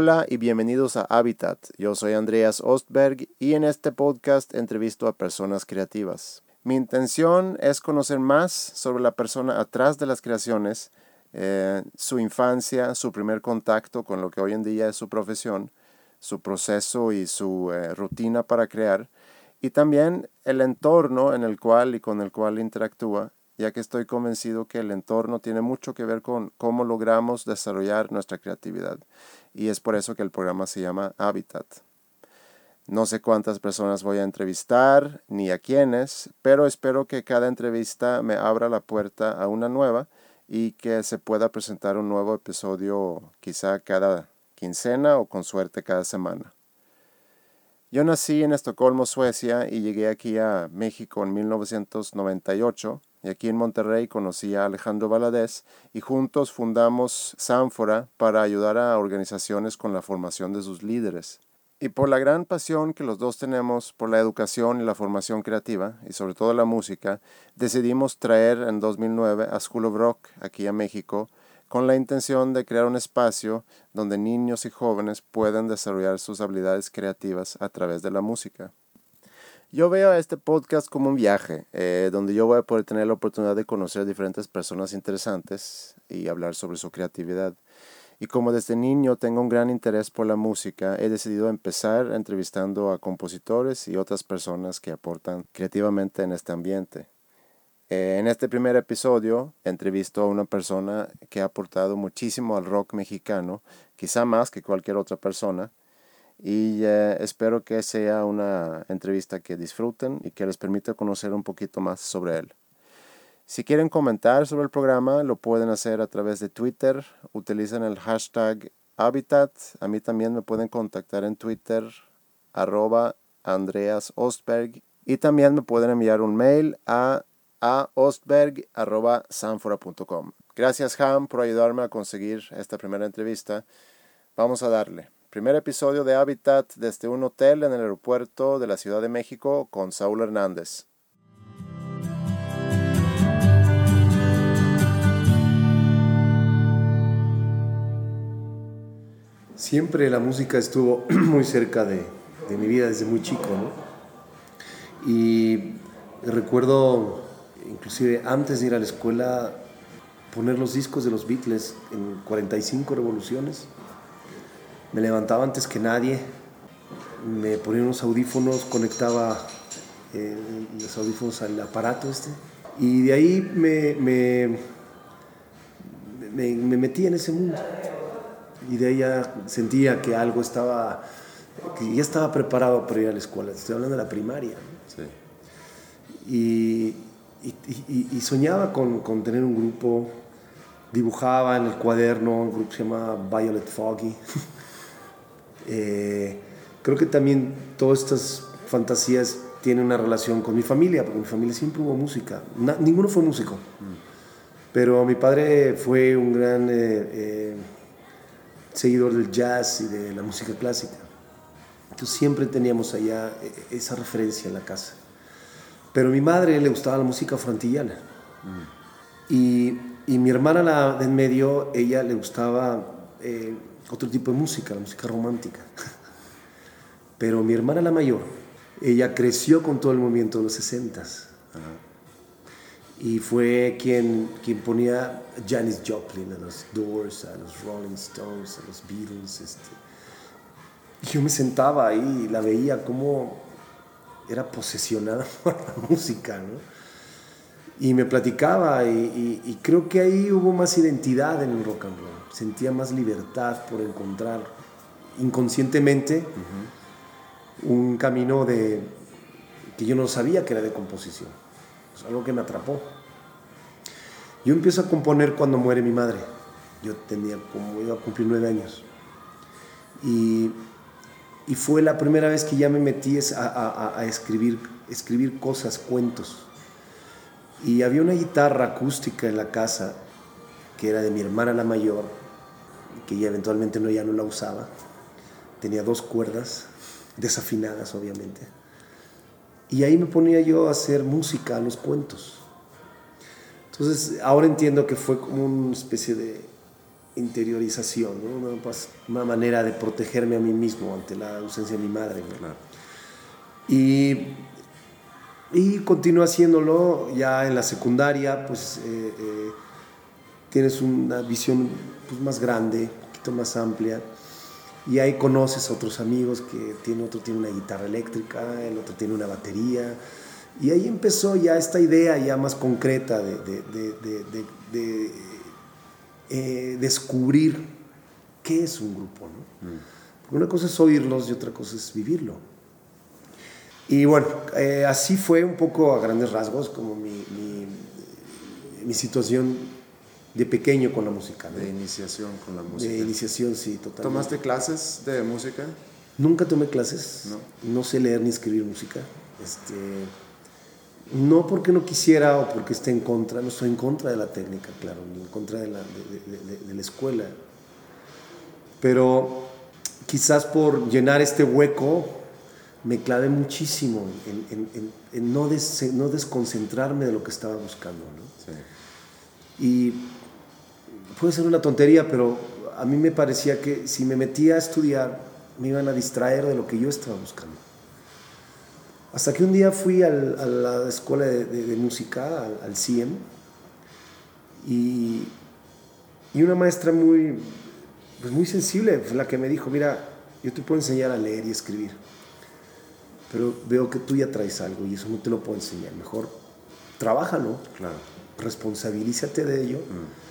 Hola y bienvenidos a Habitat. Yo soy Andreas Ostberg y en este podcast entrevisto a personas creativas. Mi intención es conocer más sobre la persona atrás de las creaciones, eh, su infancia, su primer contacto con lo que hoy en día es su profesión, su proceso y su eh, rutina para crear, y también el entorno en el cual y con el cual interactúa, ya que estoy convencido que el entorno tiene mucho que ver con cómo logramos desarrollar nuestra creatividad. Y es por eso que el programa se llama Habitat. No sé cuántas personas voy a entrevistar ni a quiénes, pero espero que cada entrevista me abra la puerta a una nueva y que se pueda presentar un nuevo episodio quizá cada quincena o con suerte cada semana. Yo nací en Estocolmo, Suecia, y llegué aquí a México en 1998. Y aquí en Monterrey conocí a Alejandro Valadez y juntos fundamos Sánfora para ayudar a organizaciones con la formación de sus líderes. Y por la gran pasión que los dos tenemos por la educación y la formación creativa, y sobre todo la música, decidimos traer en 2009 a School of Rock aquí a México con la intención de crear un espacio donde niños y jóvenes puedan desarrollar sus habilidades creativas a través de la música. Yo veo a este podcast como un viaje, eh, donde yo voy a poder tener la oportunidad de conocer diferentes personas interesantes y hablar sobre su creatividad. Y como desde niño tengo un gran interés por la música, he decidido empezar entrevistando a compositores y otras personas que aportan creativamente en este ambiente. Eh, en este primer episodio entrevisto a una persona que ha aportado muchísimo al rock mexicano, quizá más que cualquier otra persona, y eh, espero que sea una entrevista que disfruten y que les permita conocer un poquito más sobre él. Si quieren comentar sobre el programa, lo pueden hacer a través de Twitter, utilizan el hashtag Habitat, a mí también me pueden contactar en Twitter, arroba Andreas Ostberg, y también me pueden enviar un mail a a ostberg.sanfora.com. Gracias, Ham, por ayudarme a conseguir esta primera entrevista. Vamos a darle. Primer episodio de Habitat desde un hotel en el aeropuerto de la Ciudad de México con Saúl Hernández. Siempre la música estuvo muy cerca de, de mi vida desde muy chico, ¿no? Y recuerdo inclusive antes de ir a la escuela, poner los discos de los Beatles en 45 revoluciones. Me levantaba antes que nadie, me ponía unos audífonos, conectaba eh, los audífonos al aparato este, y de ahí me, me, me, metí en ese mundo. Y de ahí ya sentía que algo estaba, que ya estaba preparado para ir a la escuela. Estoy hablando de la primaria. Sí. Y, y, soñaba con, con, tener un grupo, dibujaba en el cuaderno, un grupo se llama Violet Foggy. Eh, creo que también todas estas fantasías tienen una relación con mi familia, porque en mi familia siempre hubo música, ninguno fue músico, pero mi padre fue un gran eh, eh, seguidor del jazz y de la música clásica. Entonces siempre teníamos allá esa referencia en la casa. Pero a mi madre le gustaba la música frantillana. Mm. Y, y, mi hermana, la de en medio, ella le gustaba eh, otro tipo de música, la música romántica. Pero mi hermana, la mayor, ella creció con todo el movimiento de los 60 Y fue quien, quien ponía Janis Joplin, a los Doors, a los Rolling Stones, a los Beatles. Este. Yo me sentaba ahí y la veía como era posesionada por la música, ¿no? Y me platicaba y, creo que ahí hubo más identidad en el rock and roll. Sentía más libertad por encontrar inconscientemente un camino de que yo no sabía que era de composición. Es algo que me atrapó. Yo empiezo a componer cuando muere mi madre. Yo tenía como iba a cumplir nueve años. Y y fue la primera vez que ya me metí a, escribir, escribir cosas, cuentos. Y había una guitarra acústica en la casa que era de mi hermana la mayor, que ella eventualmente no, ya no la usaba. Tenía dos cuerdas, desafinadas obviamente. Y ahí me ponía yo a hacer música a los cuentos. Entonces, ahora entiendo que fue como una especie de interiorización, ¿no? una, pues, una, manera de protegerme a mí mismo ante la ausencia de mi madre. Claro. Y, y continúo haciéndolo ya en la secundaria, pues eh, eh, tienes una visión pues, más grande, un poquito más amplia. Y ahí conoces a otros amigos que tiene, otro tiene una guitarra eléctrica, el otro tiene una batería. Y ahí empezó ya esta idea ya más concreta de, de, de, de eh, descubrir qué es un grupo. ¿no? Mm. Porque una cosa es oírlos y otra cosa es vivirlo. Y bueno, eh, así fue un poco a grandes rasgos como mi, mi, mi situación de pequeño con la música. De iniciación con la música. De iniciación, sí, totalmente. ¿Tomaste clases de música? Nunca tomé clases. No. No sé leer ni escribir música. Este, no porque no quisiera o porque esté en contra, no estoy en contra de la técnica, claro, ni en contra de la, de, de la escuela. Pero quizás por llenar este hueco me clavé muchísimo en, en, en, no, no, desconcentrarme de lo que estaba buscando. ¿no? Sí. Y puede ser una tontería, pero a mí me parecía que si me metía a estudiar, me iban a distraer de lo que yo estaba buscando. Hasta que un día fui al, a la escuela de, de, música, al, al CIEM, y, y, una maestra muy, pues muy sensible fue la que me dijo, mira, yo te puedo enseñar a leer y escribir pero veo que tú ya traes algo y eso no te lo puedo enseñar. Mejor trabájalo, claro. responsabilízate de ello mm.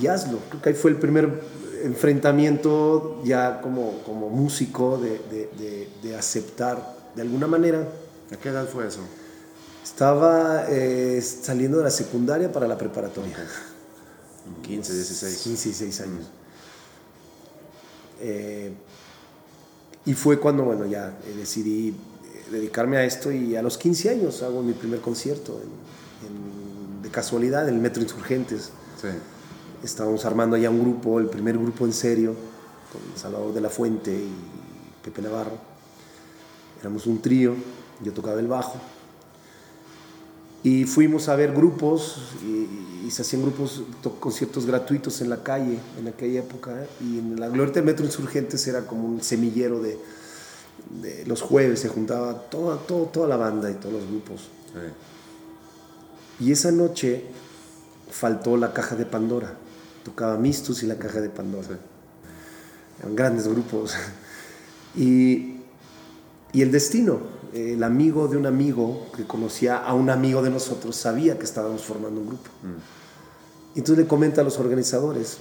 Y hazlo. Creo que ahí fue el primer enfrentamiento ya como, como músico de, de, de, aceptar de alguna manera. ¿A qué edad fue eso? Estaba eh, saliendo de la secundaria para la preparatoria. 15, 16. 15, 16 años. Mm. Eh, y fue cuando, bueno, ya eh, decidí eh, dedicarme a esto y a los 15 años hago mi primer concierto de casualidad en el Metro Insurgentes. Sí. Estábamos armando ya un grupo, el primer grupo en serio, con Salvador de la Fuente y Pepe Navarro. Éramos un trío, yo tocaba el bajo. Y fuimos a ver grupos y, y, se hacían grupos, conciertos gratuitos en la calle en aquella época. Y en la Gloria del Metro Insurgentes era como un semillero de, de los jueves, se juntaba toda, toda, toda la banda y todos los grupos. Sí. Y esa noche faltó la caja de Pandora. Tocaba Mistus y la caja de Pandora. Sí. Eran grandes grupos. Y, y el destino el amigo de un amigo que conocía a un amigo de nosotros sabía que estábamos formando un grupo. Mm. Entonces le comenta a los organizadores.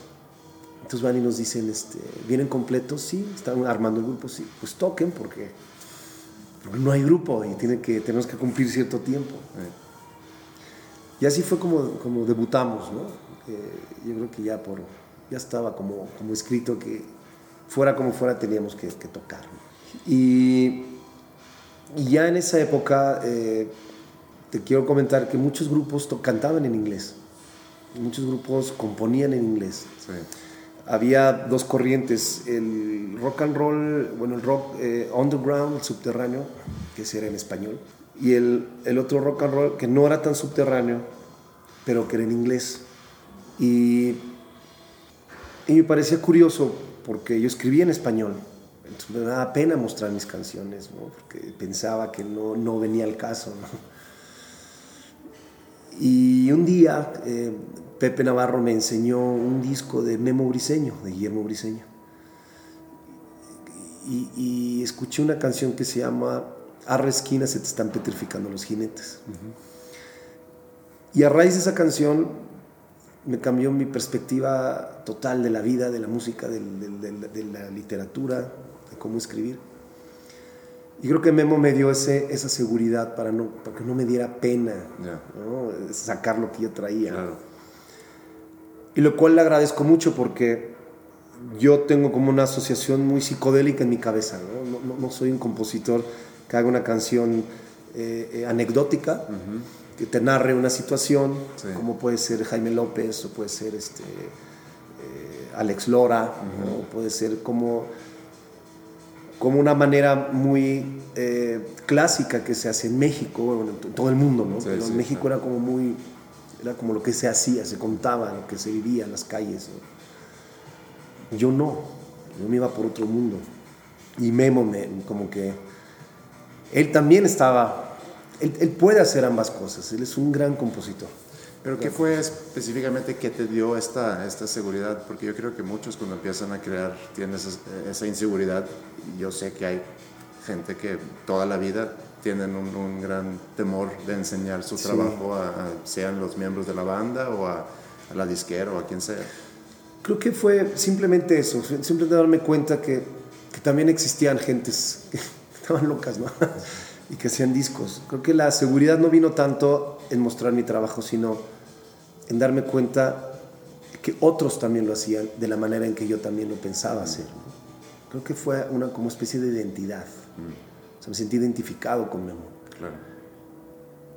Entonces van y nos dicen, este, ¿vienen completos? Sí, están armando el grupo, sí. Pues toquen porque, no hay grupo y tienen que, tenemos que cumplir cierto tiempo. Y así fue como, como debutamos, ¿no? Eh, yo creo que ya, por, ya estaba como, como escrito que fuera como fuera teníamos que, que tocar. Y y ya en esa época, eh, te quiero comentar que muchos grupos cantaban en inglés. Muchos grupos componían en inglés. Sí. Había dos corrientes, el rock and roll, bueno, el rock eh, underground, el subterráneo, que ese era en español, y el, el, otro rock and roll que no era tan subterráneo, pero que era en inglés. Y, y me parecía curioso porque yo escribía en español entonces me daba pena mostrar mis canciones, ¿no? porque pensaba que no, no venía al caso. ¿no? Y un día eh, Pepe Navarro me enseñó un disco de Memo Briseño, de Guillermo Briseño. Y, y, escuché una canción que se llama Arra esquina se te están petrificando los jinetes. Uh -huh. Y a raíz de esa canción me cambió mi perspectiva total de la vida, de la música, de, de, de, de la literatura, cómo escribir. Y creo que Memo me dio ese, esa seguridad para, no, para que no me diera pena ¿no? sacar lo que yo traía. Claro. Y lo cual le agradezco mucho porque yo tengo como una asociación muy psicodélica en mi cabeza. No, no, no soy un compositor que haga una canción eh, eh, anecdótica, uh -huh. Que te narre una situación, sí. como puede ser Jaime López o puede ser este, eh, Alex Lora, uh -huh. o puede ser como como una manera muy eh, clásica que se hace en México, bueno, en todo el mundo, ¿no? Sí, Pero sí, en México era como muy, era como lo que se hacía, se contaba, lo que se vivía en las calles. ¿no? Yo no, yo me iba por otro mundo. Y Memo me, como que él también estaba, él, él puede hacer ambas cosas, él es un gran compositor. Pero ¿qué fue específicamente que te dio esta, esta seguridad? Porque yo creo que muchos cuando empiezan a crear tienen esa, esa inseguridad. Yo sé que hay gente que toda la vida tienen un, un gran temor de enseñar su Sí. trabajo a, a- sean los miembros de la banda o a, a la disquera o a quien sea. Creo que fue simplemente eso, simplemente darme cuenta que, que también existían gentes que estaban locas, ¿no? Y que hacían discos. Creo que la seguridad no vino tanto en mostrar mi trabajo, sino en darme cuenta que otros también lo hacían de la manera en que yo también lo pensaba hacer. ¿no? Creo que fue una como especie de identidad. O sea, me sentí identificado con Memo. Claro.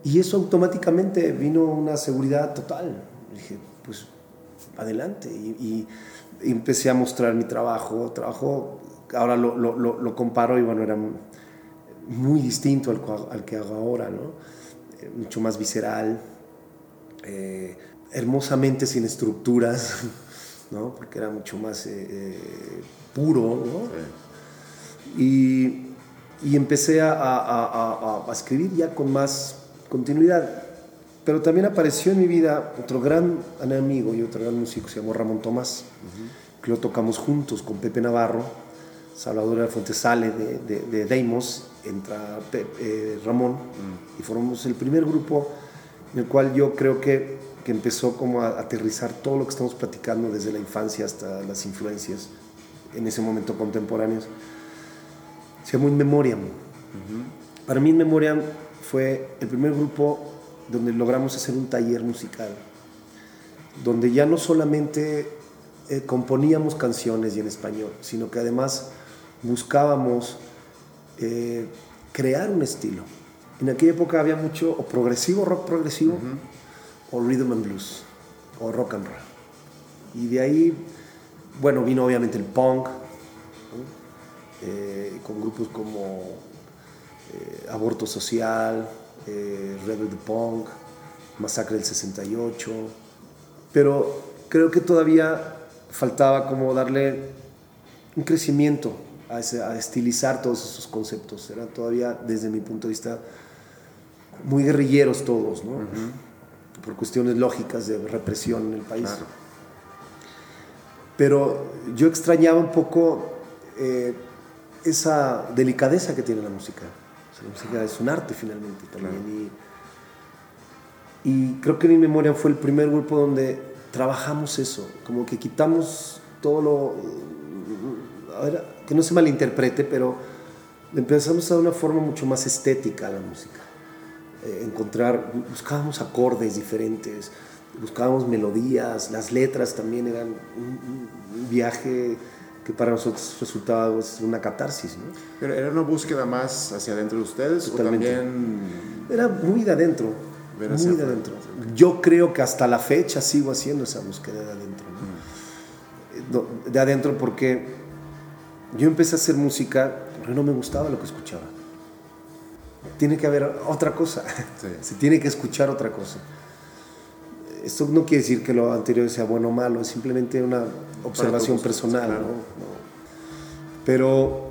Y eso automáticamente vino una seguridad total. Dije, pues adelante. Y, y- empecé a mostrar mi trabajo. Trabajo, ahora lo, lo- lo- lo comparo y bueno, era muy distinto al, al que hago ahora, ¿no? Eh, mucho más visceral, eh, hermosamente sin estructuras, ¿no? Porque era mucho más eh, eh, puro, ¿no? Sí. y, y empecé a, a- a- a- escribir ya con más continuidad. Pero también apareció en mi vida otro gran amigo y otro gran músico, se llamó Ramón Tomás, que lo tocamos juntos con Pepe Navarro, Salvador de la Fuente sale de, de, de Deimos, entra eh, Ramón, y formamos el primer grupo en el cual yo creo que, que empezó como a aterrizar todo lo que estamos platicando desde la infancia hasta las influencias en ese momento contemporáneos. Se llamó In Memoriam. Para mí In Memoriam fue el primer grupo donde logramos hacer un taller musical, donde ya no solamente eh, componíamos canciones y en español, sino que además buscábamos eh, crear un estilo. En aquella época había mucho o progresivo, rock progresivo, o rhythm and blues, o rock and roll. Y de ahí, bueno, vino obviamente el punk, ¿no? Eh, con grupos como eh, Aborto Social, Rebel the Punk, Masacre del 68, pero creo que todavía faltaba como darle un crecimiento a, estilizar todos esos conceptos. Eran todavía, desde mi punto de vista, muy guerrilleros todos, ¿no? Por cuestiones lógicas de represión en el país. Claro. Pero yo extrañaba un poco eh, esa delicadeza que tiene la música. O sea, la música es un arte finalmente también. Y, y creo que en mi memoria fue el primer grupo donde trabajamos eso, como que quitamos todo lo... a ver, que no se malinterprete, pero empezamos a dar una forma mucho más estética a la música. Eh, encontrar, buscábamos acordes diferentes, buscábamos melodías, las letras también eran un, un viaje que para nosotros resultaba pues, una catarsis, ¿no? Pero era una búsqueda más hacia adentro de ustedes Totalmente. o también Era muy de adentro, muy de adentro. Yo creo que hasta la fecha sigo haciendo esa búsqueda de adentro, ¿no? Eh, De adentro porque yo empecé a hacer música porque no me gustaba lo que escuchaba. Tiene que haber otra cosa, Sí. se tiene que escuchar otra cosa. Esto no quiere decir que lo anterior sea bueno o malo, es simplemente una observación personal, claro. ¿no? No. Pero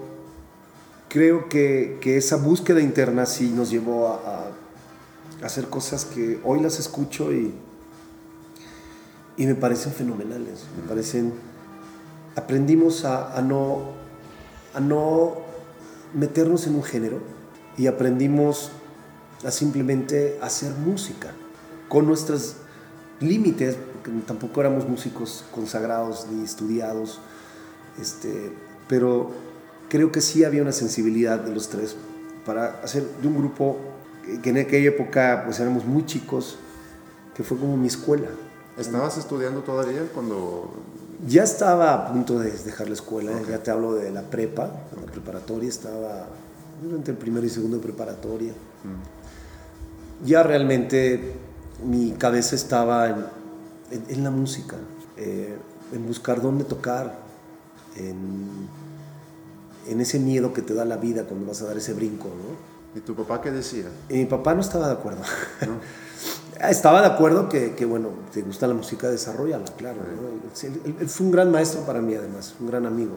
creo que, que esa búsqueda interna sí nos llevó a, a hacer cosas que hoy las escucho y, y me parecen fenomenales, me parecen... Aprendimos a, a no, a no meternos en un género y aprendimos a simplemente hacer música con nuestros límites, porque tampoco éramos músicos consagrados ni estudiados, este, pero creo que sí había una sensibilidad de los tres para hacer de un grupo que- en aquella época pues éramos muy chicos, que fue como mi escuela. ¿Estabas estudiando todavía cuando Ya estaba a punto de dejar la escuela, ya te hablo de la prepa, la preparatoria, estaba entre el primero y segundo de preparatoria. Ya realmente mi cabeza estaba en, en- en la música, eh, en buscar dónde tocar, en, en ese miedo que te da la vida cuando vas a dar ese brinco, ¿no? ¿Y tu papá qué decía? Y mi papá no estaba de acuerdo. Estaba de acuerdo que, que, bueno, te gusta la música, desarrollala, claro. Él, él, fue un gran maestro para mí, además, un gran amigo.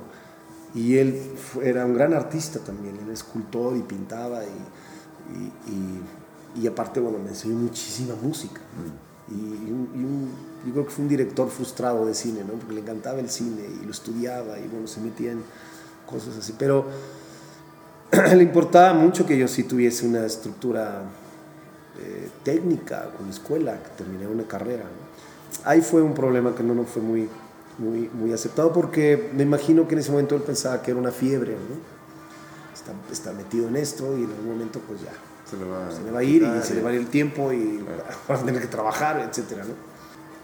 Y él era un gran artista también, él escultor y pintaba y, y, y, aparte, bueno, me enseñó muchísima música. Mm. Y, un, yo creo que fue un director frustrado de cine, ¿no? Porque le encantaba el cine y lo estudiaba y bueno, se metía en cosas así. Pero le importaba mucho que yo sí tuviese una estructura eh, técnica con escuela, que terminé una carrera. Ahí fue un problema que no, no fue muy, muy, muy aceptado porque me imagino que en ese momento él pensaba que era una fiebre, ¿no? Está, está metido en esto y en algún momento pues ya se le va, se le va a ir y se le va a ir el tiempo y va a tener que trabajar, etcétera, ¿no?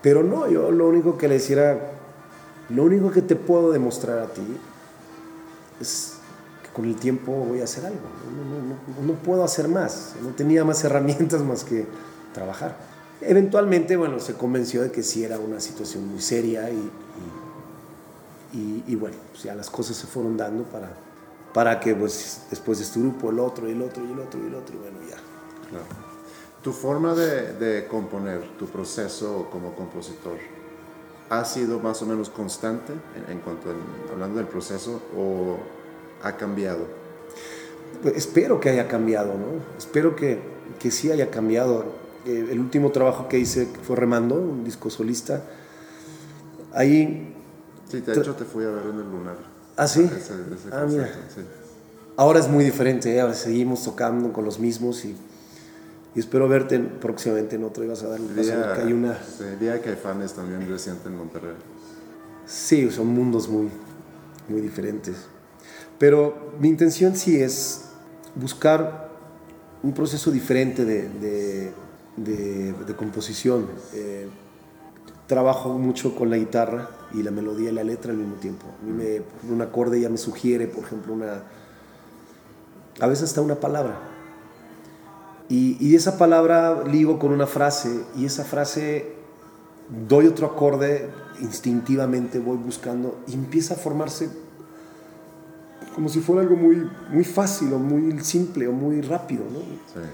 Pero no, yo lo único que le decía lo único que te puedo demostrar a ti es con el tiempo voy a hacer algo. No, no, no, puedo hacer más. No tenía más herramientas más que trabajar. Eventualmente, bueno, se convenció de que sí era una situación muy seria y, y, y, bueno, pues ya las cosas se fueron dando para, para que pues, después de este grupo el otro y el otro y el otro y el otro y bueno, ya. Claro. Tu forma de, componer, tu proceso como compositor, ha sido más o menos constante en, cuanto a, hablando del proceso o ha cambiado? Pues espero que haya cambiado, ¿no? Espero que, que sí haya cambiado. Eh, el último trabajo que hice fue Remando, un disco solista. Ahí... Sí, de hecho te fui a ver en el Lunar. ¿Ah, sí? ah, mira. Sí. Ahora es muy diferente, ¿eh? ahora seguimos tocando con los mismos y y espero verte próximamente en otro. Ibas a dar un paso que hay una. Sí, Día que hay fans también reciente en Monterrey. Sí, son mundos muy, muy diferentes. Pero mi intención sí es buscar un proceso diferente de, de, de, de composición. Eh, trabajo mucho con la guitarra y la melodía y la letra al mismo tiempo. A mí me, un acorde ya me sugiere, por ejemplo, una. A veces hasta una palabra y, esa palabra ligo con una frase y esa frase doy otro acorde, instintivamente voy buscando y empieza a formarse como si fuera algo muy, muy fácil o muy simple o muy rápido, ¿no? Sí.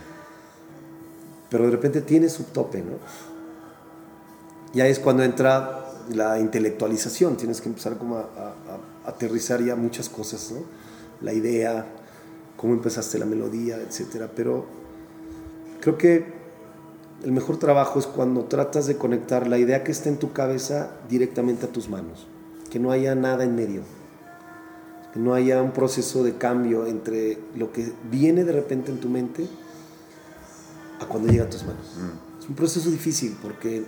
Pero de repente tiene su tope, ¿no? Y ahí es cuando entra la intelectualización, tienes que empezar como a, a, a aterrizar ya muchas cosas, ¿no? La idea, cómo empezaste la melodía, etcétera, pero Creo que el mejor trabajo es cuando tratas de conectar la idea que está en tu cabeza directamente a tus manos, que no haya nada en medio, no haya un proceso de cambio entre lo que viene de repente en tu mente a cuando llega a tus manos. Mm. Es un proceso difícil porque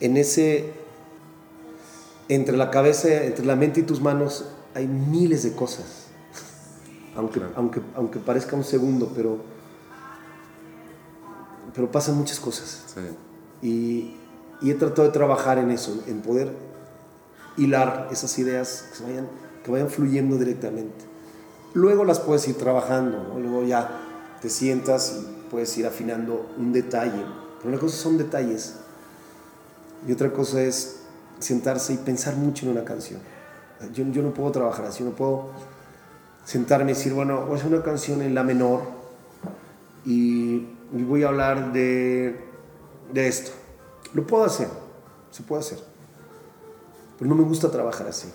en ese, entre la cabeza, entre la mente y tus manos hay miles de cosas, aunque, aunque, aunque parezca un segundo, pero pero pasan muchas cosas. Y, y, he tratado de trabajar en eso, en poder hilar esas ideas que, vayan, que vayan fluyendo directamente. Luego las puedes ir trabajando, ¿no? luego ya te sientas y puedes ir afinando un detalle. Pero una cosa son detalles y otra cosa es sentarse y pensar mucho en una canción. Yo, yo no puedo trabajar así, no puedo sentarme y decir, bueno, voy a hacer una canción en la menor y y voy a hablar de, de esto. Lo puedo hacer, se puede hacer. Pero no me gusta trabajar así.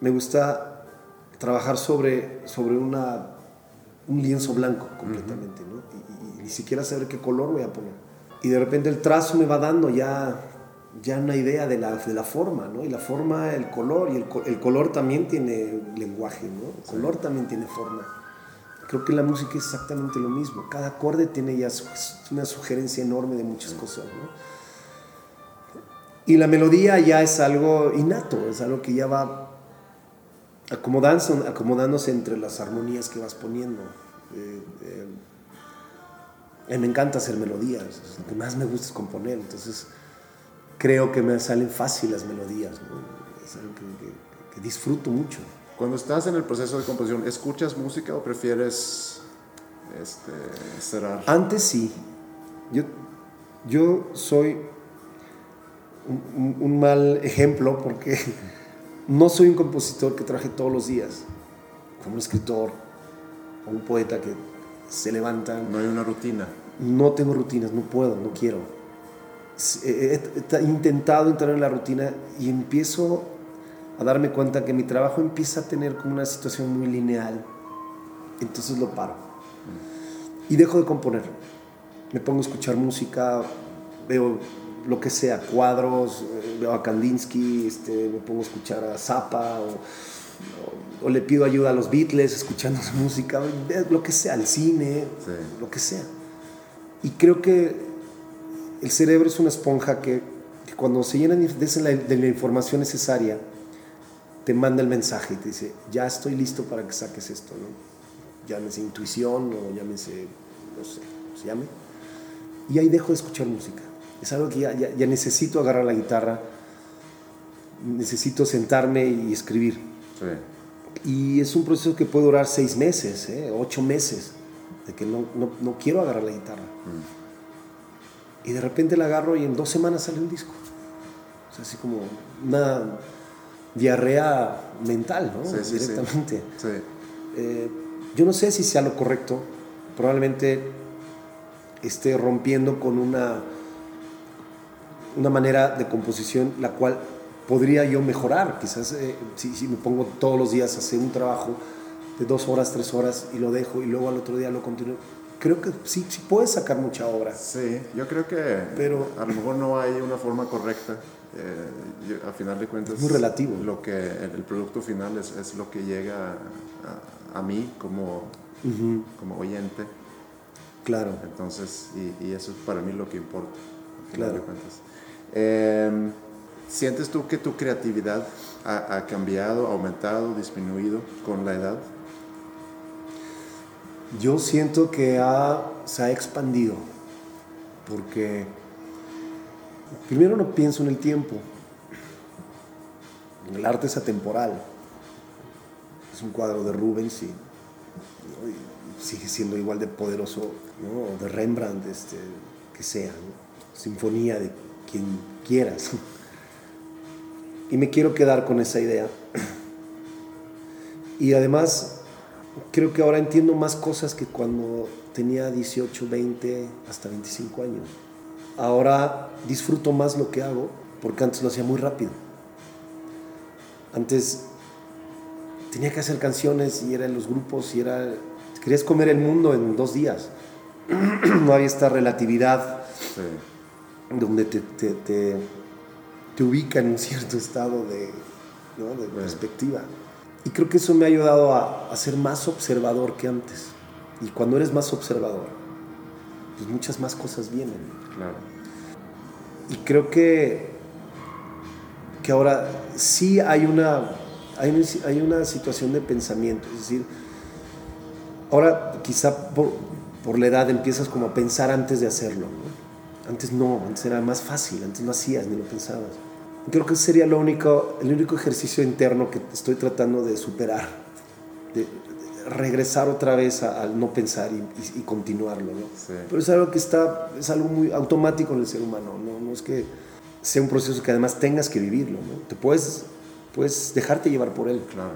Me gusta trabajar sobre, sobre una, un lienzo blanco completamente, ¿no? y, ni siquiera saber qué color voy a poner. Y de repente el trazo me va dando ya, ya una idea de la, de la forma, ¿no? Y la forma, el color, y el, el color también tiene lenguaje, ¿no? El color también tiene forma. Creo que la música es exactamente lo mismo. Cada acorde tiene ya una sugerencia enorme de muchas cosas. ¿no? Y la melodía ya es algo innato, es algo que ya va acomodándose, acomodándose entre las armonías que vas poniendo. Eh, eh, me encanta hacer melodías, lo que más me gusta es componer, entonces creo que me salen fácil las melodías, es algo que disfruto mucho. Cuando estás en el proceso de composición, ¿escuchas música o prefieres este, cerrar? Antes sí. Yo, yo soy un, mal ejemplo porque no soy un compositor que traje todos los días, como un escritor o un poeta que se levanta. No hay una rutina. no tengo rutinas, no puedo, no quiero. He, he intentado entrar en la rutina y empiezo a darme cuenta que mi trabajo empieza a tener como una situación muy lineal. Entonces lo paro. Y dejo de componer. Me pongo a escuchar música, veo lo que sea, cuadros, eh, veo a Kandinsky, este, me pongo a escuchar a Zappa o, le pido ayuda a los Beatles escuchando su música, lo que sea, el cine, lo que sea. Y creo que el cerebro es una esponja que, cuando se llena de la, de la información necesaria, te manda el mensaje y te dice, ya estoy listo para que saques esto, ¿no? Llámese intuición o llámese, no sé, se llame. Y ahí dejo de escuchar música. Es algo que ya, ya, necesito agarrar la guitarra, necesito sentarme y escribir. Y es un proceso que puede durar seis meses, ¿eh? ocho meses, de que no, no, no quiero agarrar la guitarra. Mm. Y de repente la agarro y en dos semanas sale un disco. O sea, así como una diarrea mental, ¿no? Directamente. Eh, yo no sé si sea lo correcto, probablemente esté rompiendo con una, una manera de composición la cual podría yo mejorar. Quizás eh, si, me pongo todos los días a hacer un trabajo de dos horas, tres horas y lo dejo y luego al otro día lo continúo. Creo que sí, sí puedes sacar mucha obra. Sí, yo creo que Pero, a lo mejor no hay una forma correcta eh, a final de cuentas, muy relativo. Lo que el, producto final es, es, lo que llega a, a, mí como, como oyente. Claro. Entonces, y, y, eso es para mí lo que importa. claro. Em, ¿Sientes tú que tu creatividad ha, ha, cambiado, aumentado, disminuido con la edad? Yo siento que ha, se ha expandido, porque primero no pienso en el tiempo. El arte es atemporal. Es un cuadro de Rubens y, sigue siendo igual de poderoso, ¿no? de Rembrandt, este, que sea, sinfonía de quien quieras. Y me quiero quedar con esa idea. Y además, creo que ahora entiendo más cosas que cuando tenía 18, 20, hasta 25 años ahora disfruto más lo que hago porque antes lo hacía muy rápido. Antes tenía que hacer canciones y era en los grupos y era... Querías comer el mundo en dos días. no había esta relatividad donde te, te, te, ubica en un cierto estado de, de perspectiva. Y creo que eso me ha ayudado a, a ser más observador que antes. Y cuando eres más observador, pues muchas más cosas vienen. Claro. Y creo que, que ahora sí hay una, hay, una situación de pensamiento, es decir, ahora quizá por, por, la edad empiezas como a pensar antes de hacerlo. Antes no, antes era más fácil, antes no hacías ni lo pensabas. Creo que ese sería lo único, el único ejercicio interno que estoy tratando de superar, de, regresar otra vez al no pensar y, continuarlo, ¿no? Pero es algo que está, es algo muy automático en el ser humano, ¿no? No es que sea un proceso que además tengas que vivirlo, ¿no? Te puedes, puedes dejarte llevar por él. Claro.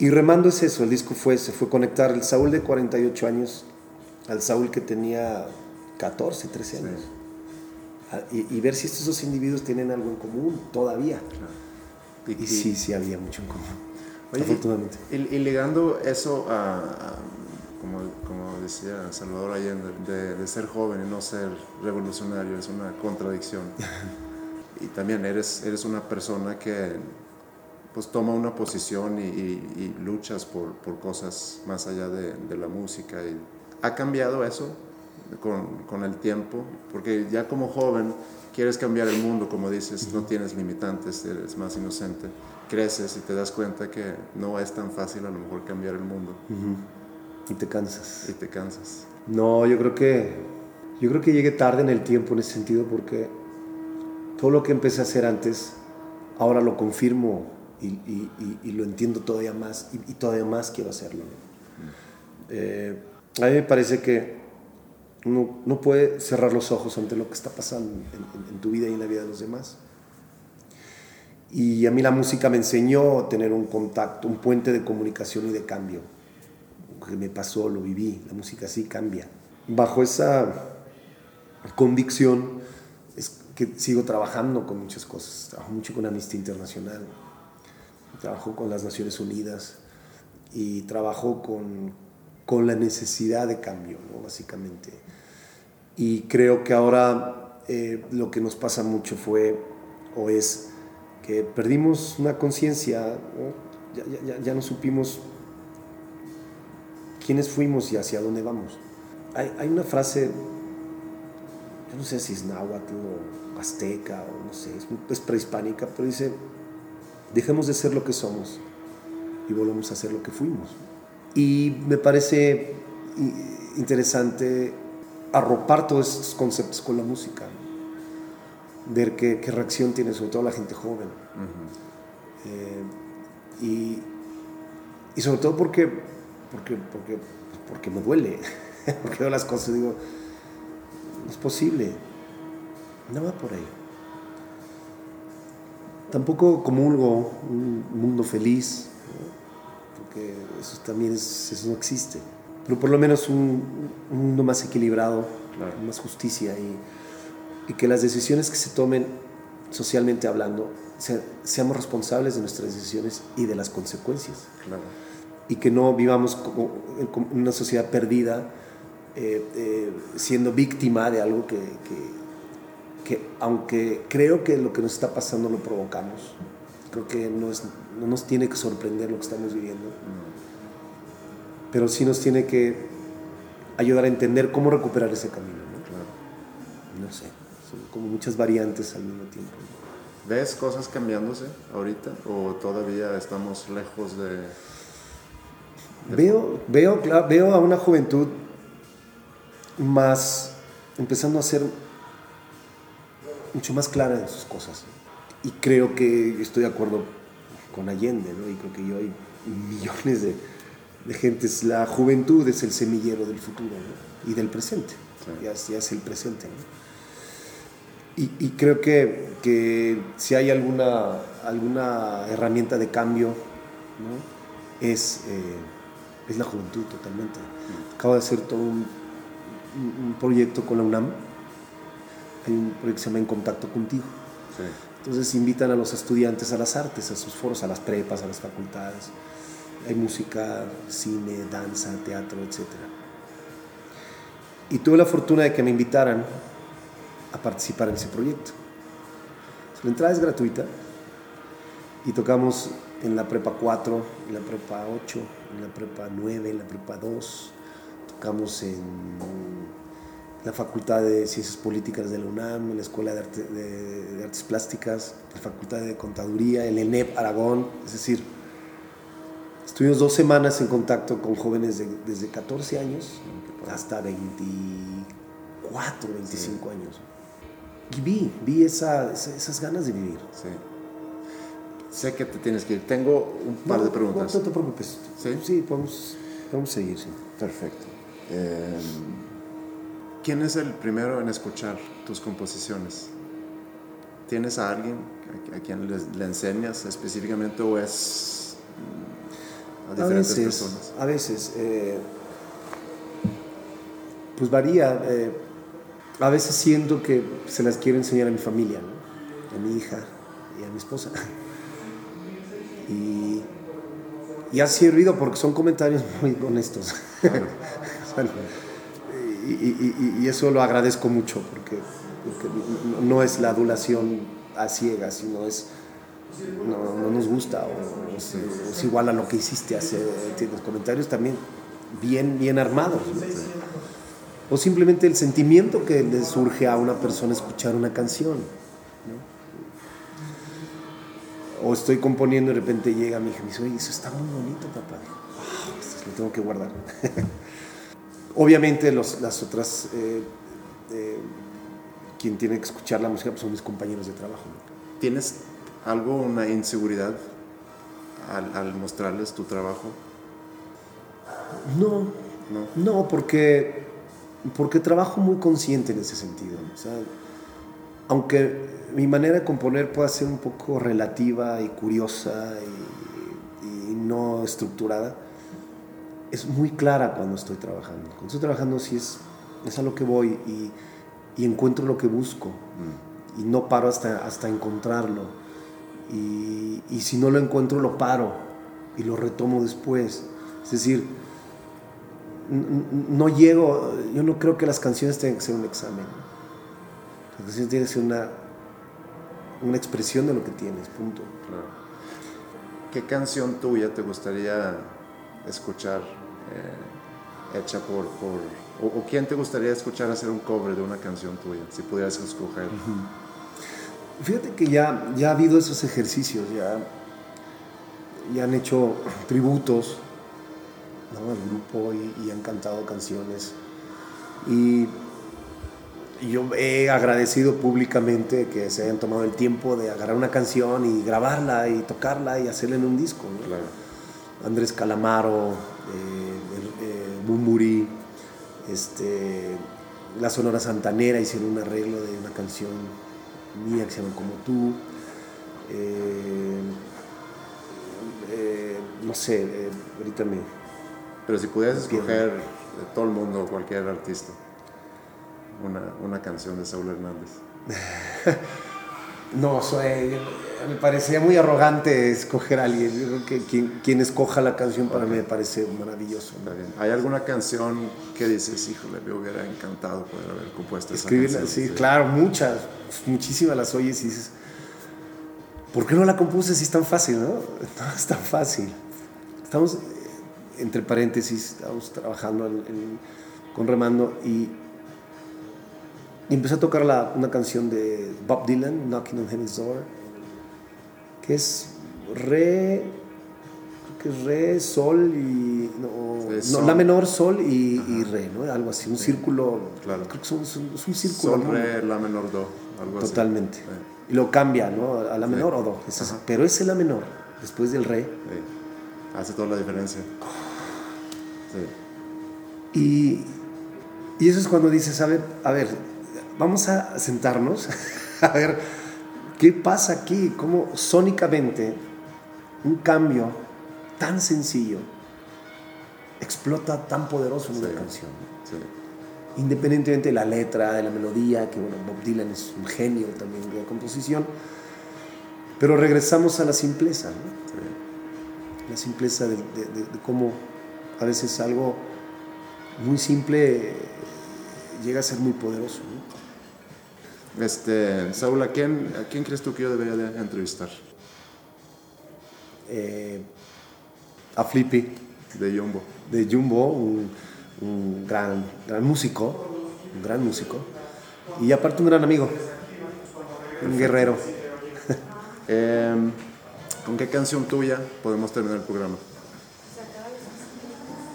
Y remando es eso, el disco fue, se fue conectar el Saúl de 48 años al Saúl que tenía 14, 13 años. Y, ver si estos dos individuos tienen algo en común todavía. Y, y sí, sí había mucho en común. Y, ligando eso a, como, como, decía Salvador Allende, de, ser joven y no ser revolucionario, es una contradicción. y también eres, eres una persona que pues toma una posición y, y, luchas por, por, cosas más allá de, de, la música. Y ¿Ha cambiado eso con, con, el tiempo? Porque ya como joven quieres cambiar el mundo, como dices, no tienes limitantes, eres más inocente creces y te das cuenta que no es tan fácil a lo mejor cambiar el mundo. Y te cansas. Y te cansas. No, yo creo que yo creo que llegué tarde en el tiempo en ese sentido porque todo lo que empecé a hacer antes, ahora lo confirmo y, y, y, lo entiendo todavía más y, todavía más quiero hacerlo. Eh, a mí me parece que uno no puede cerrar los ojos ante lo que está pasando en, tu vida y en la vida de los demás. Y a mí la música me enseñó a tener un contacto, un puente de comunicación y de cambio. Lo que me pasó, lo viví. La música sí cambia. bajo esa convicción es que sigo trabajando con muchas cosas. Trabajo mucho con Amnistía Internacional, trabajo con las Naciones Unidas y trabajo con, con la necesidad de cambio, ¿no? básicamente. Y creo que ahora eh, lo que nos pasa mucho fue o es que perdimos una conciencia, ya, ya, ya, no supimos quiénes fuimos y hacia dónde vamos. Hay, hay, una frase, yo no sé si es náhuatl o azteca o no sé, es, es prehispánica, pero dice, dejemos de ser lo que somos y volvemos a ser lo que fuimos. Y me parece interesante arropar todos estos conceptos con la música ver qué, qué, reacción tiene sobre todo la gente joven. eh, y, y, sobre todo porque, porque, porque, porque me duele, porque veo las cosas y digo, no es posible, no va por ahí. Tampoco comulgo un mundo feliz, ¿no? Porque eso también es, eso no existe, pero por lo menos un, un mundo más equilibrado, claro. más justicia y y que las decisiones que se tomen socialmente hablando se, seamos responsables de nuestras decisiones y de las consecuencias. Claro. Y que no vivamos como en una sociedad perdida, eh, eh, siendo víctima de algo que, que, que, aunque creo que lo que nos está pasando lo provocamos, creo que no, es, no nos tiene que sorprender lo que estamos viviendo, pero sí nos tiene que ayudar a entender cómo recuperar ese camino. ¿no? Claro. no sé como muchas variantes al mismo tiempo. ¿Ves cosas cambiándose ahorita o todavía estamos lejos de... de veo, veo, veo a una juventud más, empezando a ser mucho más clara en sus cosas. Y creo que estoy de acuerdo con Allende, ¿no? y creo que yo hay millones de, de gentes. La juventud es el semillero del futuro ¿no? y del presente, sí. ya, ya es el presente. ¿no? Y, y, creo que, que, si hay alguna, alguna herramienta de cambio, ¿no? es, eh, es la juventud totalmente. Acabo de hacer todo un, un, proyecto con la UNAM. Hay un proyecto que se llama En Contacto Contigo. Sí. Entonces invitan a los estudiantes a las artes, a sus foros, a las prepas, a las facultades. Hay música, cine, danza, teatro, etc. Y tuve la fortuna de que me invitaran a participar en ese proyecto. La entrada es gratuita y tocamos en la prepa 4, en la prepa 8, en la prepa 9, en la prepa 2, tocamos en la Facultad de Ciencias Políticas de la UNAM, la Escuela de, Arte, de, de Artes Plásticas, la Facultad de Contaduría, el ENEP Aragón, es decir, estuvimos dos semanas en contacto con jóvenes de, desde 14 años hasta 24, 25 sí. años y vi, vi esa, esas ganas de vivir. Sí. Sé que te tienes que ir. Tengo un par no, de preguntas. No, no te preocupes. Sí, sí podemos, podemos seguir. Sí. Perfecto. Eh, ¿Quién es el primero en escuchar tus composiciones? ¿Tienes a alguien a, a quien le, le, enseñas específicamente o es a diferentes a veces, personas? A veces. Eh, pues varía. Eh, a veces siento que se las quiero enseñar a mi familia, ¿no? a mi hija y a mi esposa. Y, y ha servido porque son comentarios muy honestos. bueno, y, y, y, eso lo agradezco mucho porque, porque, no es la adulación a ciegas, sino es no, no nos gusta o, o, es, igual a lo que hiciste hace los comentarios también bien bien armados ¿no? o simplemente el sentimiento que le surge a una persona escuchar una canción. ¿no? O estoy componiendo y de repente llega mi hija y me dice, oye, eso está muy bonito, papá. Oh, esto lo tengo que guardar. Obviamente los, las otras, eh, eh, quien tiene que escuchar la música pues son mis compañeros de trabajo. ¿no? ¿Tienes algo, una inseguridad al, al mostrarles tu trabajo? No, no, no porque porque trabajo muy consciente en ese sentido. O sea, aunque mi manera de componer pueda ser un poco relativa y curiosa y, y, no estructurada, es muy clara cuando estoy trabajando. Cuando estoy trabajando sí es es a lo que voy y, y encuentro lo que busco Mm. y no paro hasta, hasta encontrarlo. Y, y si no lo encuentro, lo paro y lo retomo después. Es decir, no llego, yo no creo que las canciones tengan que ser un examen. Las canciones tienen que ser una, una expresión de lo que tienes, punto. Claro. ¿Qué canción tuya te gustaría escuchar eh, hecha por... por o, o quién te gustaría escuchar hacer un cover de una canción tuya, si pudieras escoger? Fíjate que ya, ya ha habido esos ejercicios, ya, ya han hecho tributos ¿no? al grupo y, y han cantado canciones. Y, yo he agradecido públicamente que se hayan tomado el tiempo de agarrar una canción y grabarla y tocarla y hacerla en un disco. ¿no? Claro. Andrés Calamaro, Bumburi, este, la Sonora Santanera hicieron un arreglo de una canción mía que se llama Como tú. Eh, eh, no sé, eh, ahorita me... Pero si pudieras escoger de todo el mundo, cualquier artista, una, una canción de Saúl Hernández. No, soy, me parecía muy arrogante escoger a alguien. Yo creo que quien, quien escoja la canción para mí me parece maravilloso. ¿no? Está bien. ¿Hay alguna canción que dices, híjole, me hubiera encantado poder haber compuesto esa Escribirla, canción? sí, claro, muchas, muchísimas las oyes y dices, ¿por qué no la compuse si es tan fácil, no? No es tan fácil. Estamos, eh, entre paréntesis, estamos trabajando en- en- con Remando y, y empecé a tocar la- una canción de Bob Dylan, Knocking on Heaven's Door, que es re, creo que es re, sol y, no, Sí, no, sol. la menor, sol y, y re, ¿no? Algo así, un círculo, Claro. creo que es un círculo. Sol, ¿no? re, la menor, do, algo así. Totalmente. Sí, Y lo cambia, ¿no? A la menor o do. Es- pero ese es la menor, después del re. sí. Hace toda la diferencia. Sí. Y, y eso es cuando dices, a ver, a ver, vamos a sentarnos, a ver, ¿qué pasa aquí? ¿Cómo sónicamente un cambio tan sencillo explota tan poderoso en una canción? sí. Independientemente de la letra, de la melodía, que bueno, Bob Dylan es un genio también de la composición, pero regresamos a la simpleza, ¿no? sí. la simpleza de, de- de- de cómo a veces algo muy simple llega a ser muy poderoso. ¿no? Este, Saúl, ¿a quién, ¿a quién crees tú que yo debería de entrevistar? Eh, a Flippy De Jumbo. de Jumbo, un, un gran, gran músico, un gran músico, y aparte un gran amigo, un guerrero. Em, ¿Con qué canción tuya podemos terminar el programa?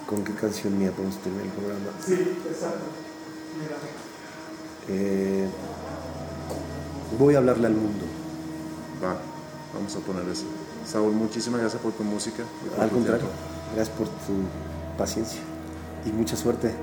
¿Con qué canción mía podemos terminar el programa? Sí, exacto. Eh, voy a hablarle al mundo. Va, vamos a poner eso. Saúl, muchísimas gracias por tu música. por Al tu contrario, tiempo. gracias por tu paciencia y mucha suerte.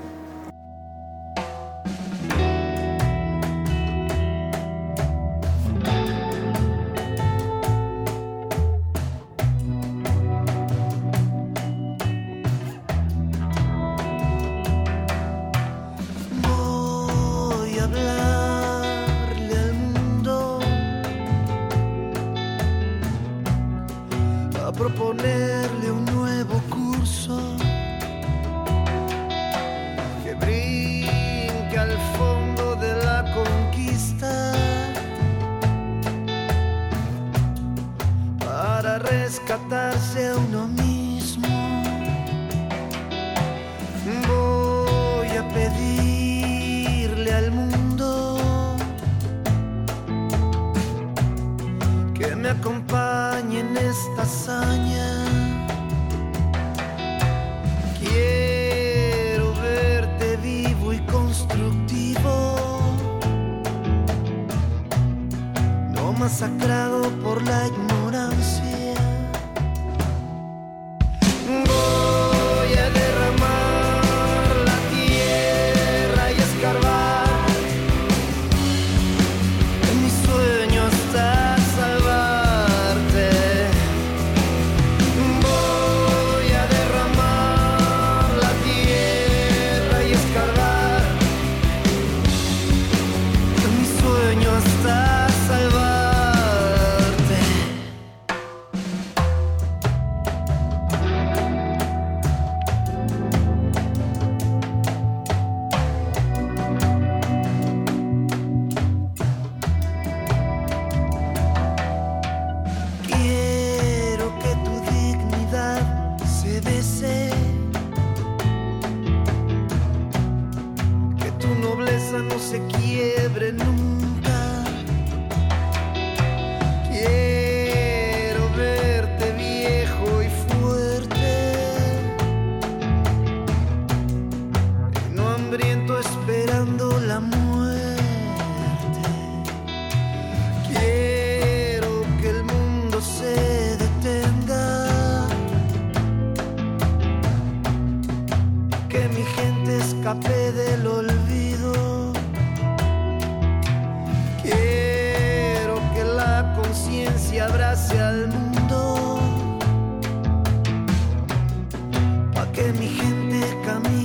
que mi gente camina.